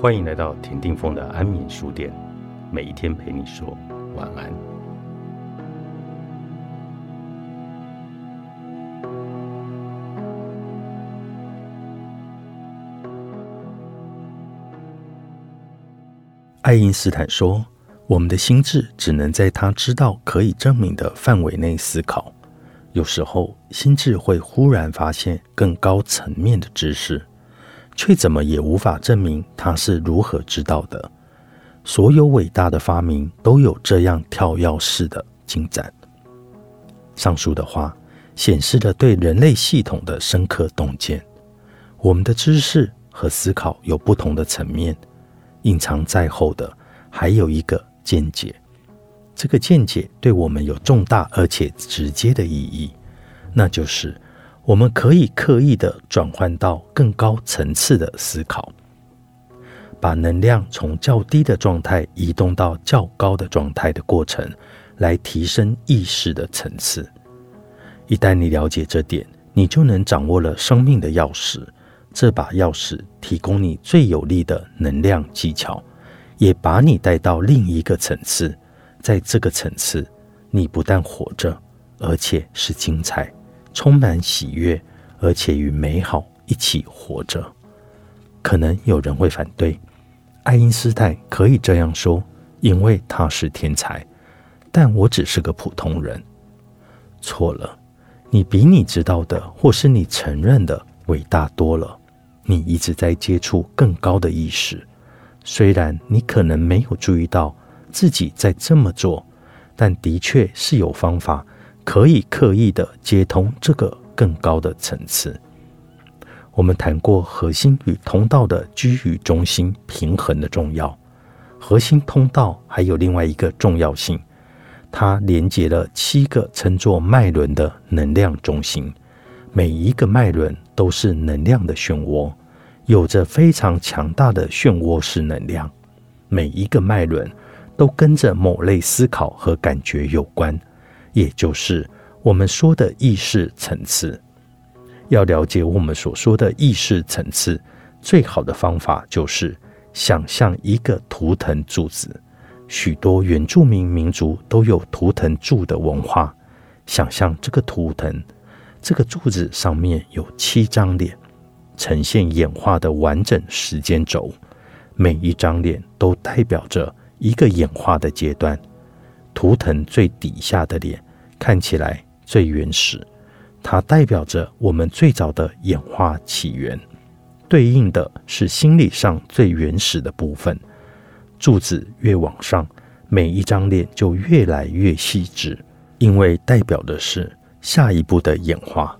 欢迎来到田定峰的安眠书店，每一天陪你说晚安。爱因斯坦说：“我们的心智只能在他知道可以证明的范围内思考。有时候，心智会忽然发现更高层面的知识。”却怎么也无法证明他是如何知道的。所有伟大的发明都有这样跳跃式的进展。上述的话显示了对人类系统的深刻洞见。我们的知识和思考有不同的层面，隐藏在后的还有一个见解。这个见解对我们有重大而且直接的意义，那就是。我们可以刻意的转换到更高层次的思考，把能量从较低的状态移动到较高的状态的过程，来提升意识的层次。一旦你了解这点，你就能掌握了生命的钥匙。这把钥匙提供你最有力的能量技巧，也把你带到另一个层次。在这个层次，你不但活着，而且是精彩。充满喜悦，而且与美好一起活着。可能有人会反对，爱因斯坦可以这样说，因为他是天才。但我只是个普通人。错了，你比你知道的，或是你承认的伟大多了。你一直在接触更高的意识，虽然你可能没有注意到自己在这么做，但的确是有方法。可以刻意的接通这个更高的层次。我们谈过核心与通道的居于中心平衡的重要。核心通道还有另外一个重要性，它连接了七个称作脉轮的能量中心。每一个脉轮都是能量的漩涡，有着非常强大的漩涡式能量。每一个脉轮都跟着某类思考和感觉有关。也就是我们说的意识层次。要了解我们所说的意识层次，最好的方法就是想象一个图腾柱子。许多原住民民族都有图腾柱的文化。想象这个图腾，这个柱子上面有七张脸，呈现演化的完整时间轴。每一张脸都代表着一个演化的阶段。图腾最底下的脸看起来最原始，它代表着我们最早的演化起源，对应的是心理上最原始的部分。柱子越往上，每一张脸就越来越细致，因为代表的是下一步的演化。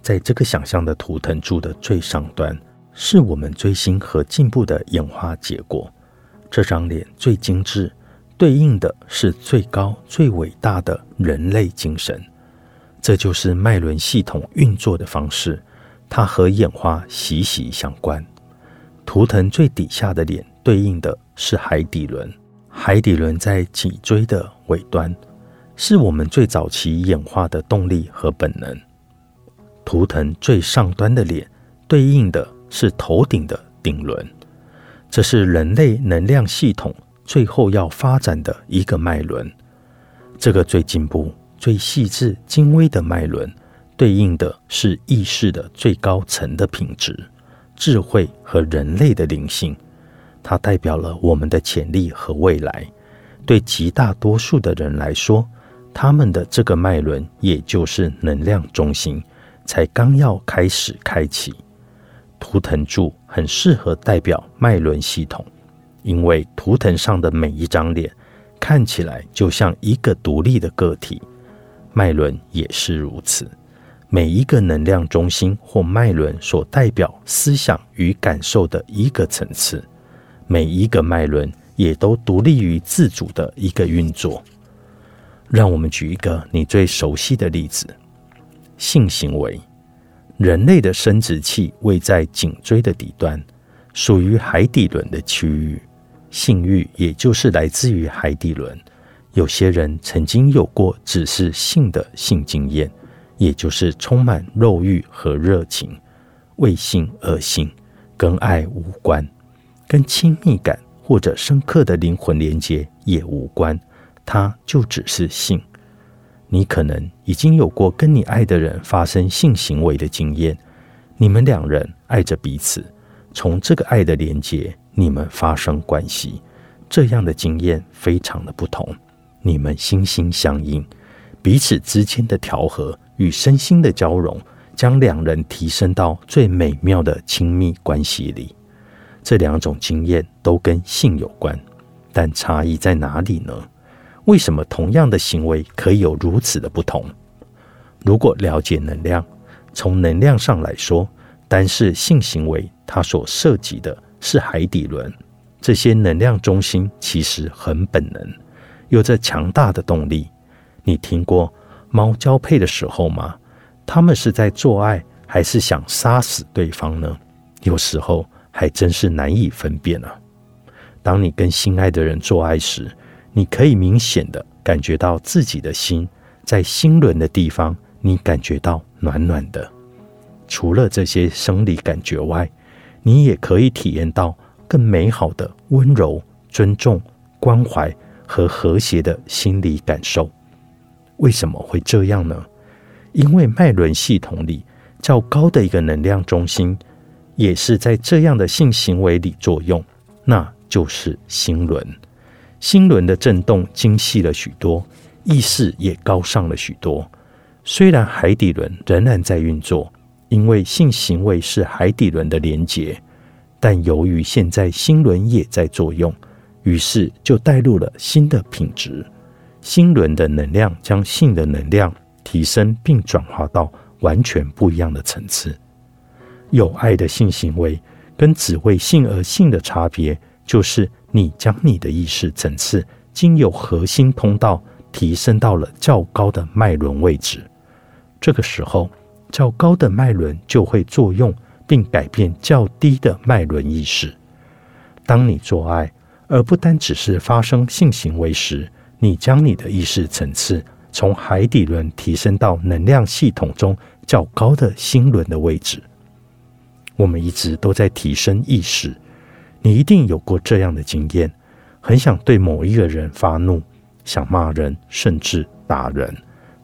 在这个想象的图腾柱的最上端，是我们最新和进步的演化结果。这张脸最精致。对应的是最高、最伟大的人类精神，这就是脉轮系统运作的方式。它和演化息息相关。图腾最底下的脸对应的是海底轮，海底轮在脊椎的尾端，是我们最早期演化的动力和本能。图腾最上端的脸对应的是头顶的顶轮，这是人类能量系统。最后要发展的一个脉轮，这个最进步、最细致、精微的脉轮，对应的是意识的最高层的品质、智慧和人类的灵性。它代表了我们的潜力和未来。对极大多数的人来说，他们的这个脉轮，也就是能量中心，才刚要开始开启。图腾柱很适合代表脉轮系统。因为图腾上的每一张脸看起来就像一个独立的个体，脉轮也是如此。每一个能量中心或脉轮所代表思想与感受的一个层次，每一个脉轮也都独立于自主的一个运作。让我们举一个你最熟悉的例子：性行为。人类的生殖器位在颈椎的底端，属于海底轮的区域。性欲也就是来自于海底轮。有些人曾经有过只是性的性经验，也就是充满肉欲和热情，为性而性，跟爱无关。跟亲密感或者深刻的灵魂连接也无关，它就只是性。你可能已经有过跟你爱的人发生性行为的经验，你们两人爱着彼此，从这个爱的连接，你们发生关系，这样的经验非常的不同。你们心心相印，彼此之间的调和与身心的交融，将两人提升到最美妙的亲密关系里。这两种经验都跟性有关，但差异在哪里呢？为什么同样的行为可以有如此的不同？如果了解能量，从能量上来说，单是性行为，它所涉及的是海底轮，这些能量中心其实很本能。有着强大的动力。你听过猫交配的时候吗？它们是在做爱，还是想杀死对方呢？有时候还真是难以分辨啊。当你跟心爱的人做爱时，你可以明显的感觉到自己的心在心轮的地方，你感觉到暖暖的。除了这些生理感觉外，你也可以体验到更美好的温柔、尊重、关怀。和和谐的心理感受，为什么会这样呢？因为脉轮系统里较高的一个能量中心，也是在这样的性行为里作用，那就是心轮。心轮的震动精细了许多，意识也高尚了许多。虽然海底轮仍然在运作，因为性行为是海底轮的连结，但由于现在心轮也在作用。于是就带入了新的品质，心轮的能量将性的能量提升，并转化到完全不一样的层次。有爱的性行为跟只为性而性的差别，就是你将你的意识层次经由核心通道提升到了较高的脉轮位置。这个时候，较高的脉轮就会作用，并改变较低的脉轮意识。当你做爱。而不单只是发生性行为时，你将你的意识层次从海底轮提升到能量系统中较高的心轮的位置。我们一直都在提升意识，你一定有过这样的经验：很想对某一个人发怒，想骂人，甚至打人，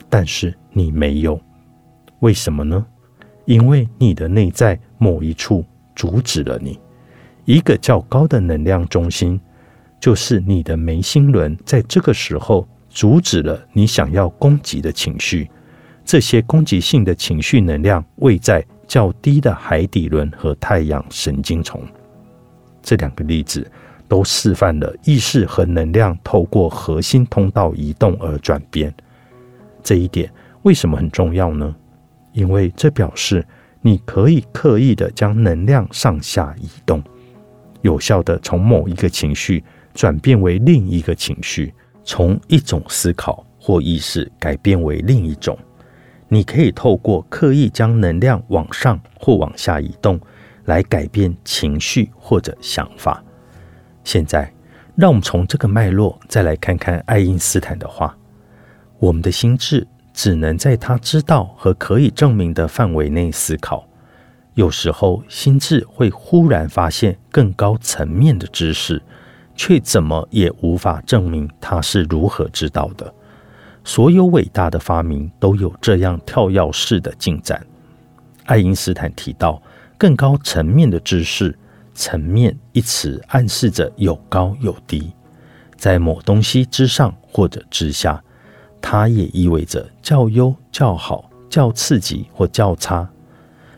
但是你没有。为什么呢？因为你的内在某一处阻止了你，一个较高的能量中心。就是你的眉心轮在这个时候阻止了你想要攻击的情绪，这些攻击性的情绪能量位在较低的海底轮和太阳神经丛。这两个例子都示范了意识和能量透过核心通道移动而转变。这一点为什么很重要呢？因为这表示你可以刻意的将能量上下移动，有效的从某一个情绪。转变为另一个情绪，从一种思考或意识改变为另一种。你可以透过刻意将能量往上或往下移动，来改变情绪或者想法。现在，让我们从这个脉络再来看看爱因斯坦的话：我们的心智只能在他知道和可以证明的范围内思考。有时候，心智会忽然发现更高层面的知识。却怎么也无法证明他是如何知道的。所有伟大的发明都有这样跳跃式的进展。爱因斯坦提到更高层面的知识，层面一词暗示着有高有低，在某东西之上或者之下，它也意味着较优、较好、较刺激或较差。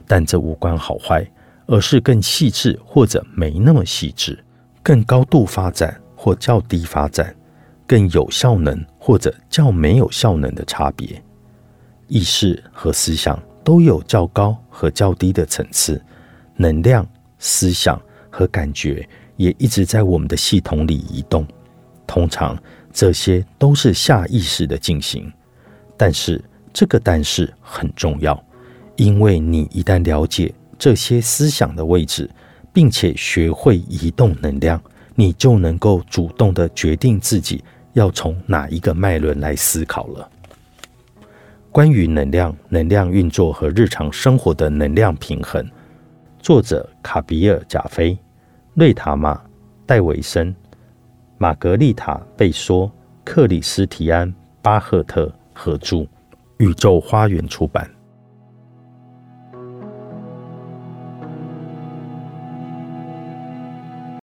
但这无关好坏，而是更细致或者没那么细致。更高度发展或较低发展，更有效能或者较没有效能的差别。意识和思想都有较高和较低的层次，能量、思想和感觉也一直在我们的系统里移动。通常这些都是下意识的进行，但是这个但是很重要，因为你一旦了解这些思想的位置。并且学会移动能量，你就能够主动的决定自己要从哪一个脉轮来思考了。关于能量、能量运作和日常生活的能量平衡，作者卡比尔·贾菲、瑞塔玛戴维森、玛格丽塔·贝说、克里斯提安·巴赫特合著，宇宙花园出版。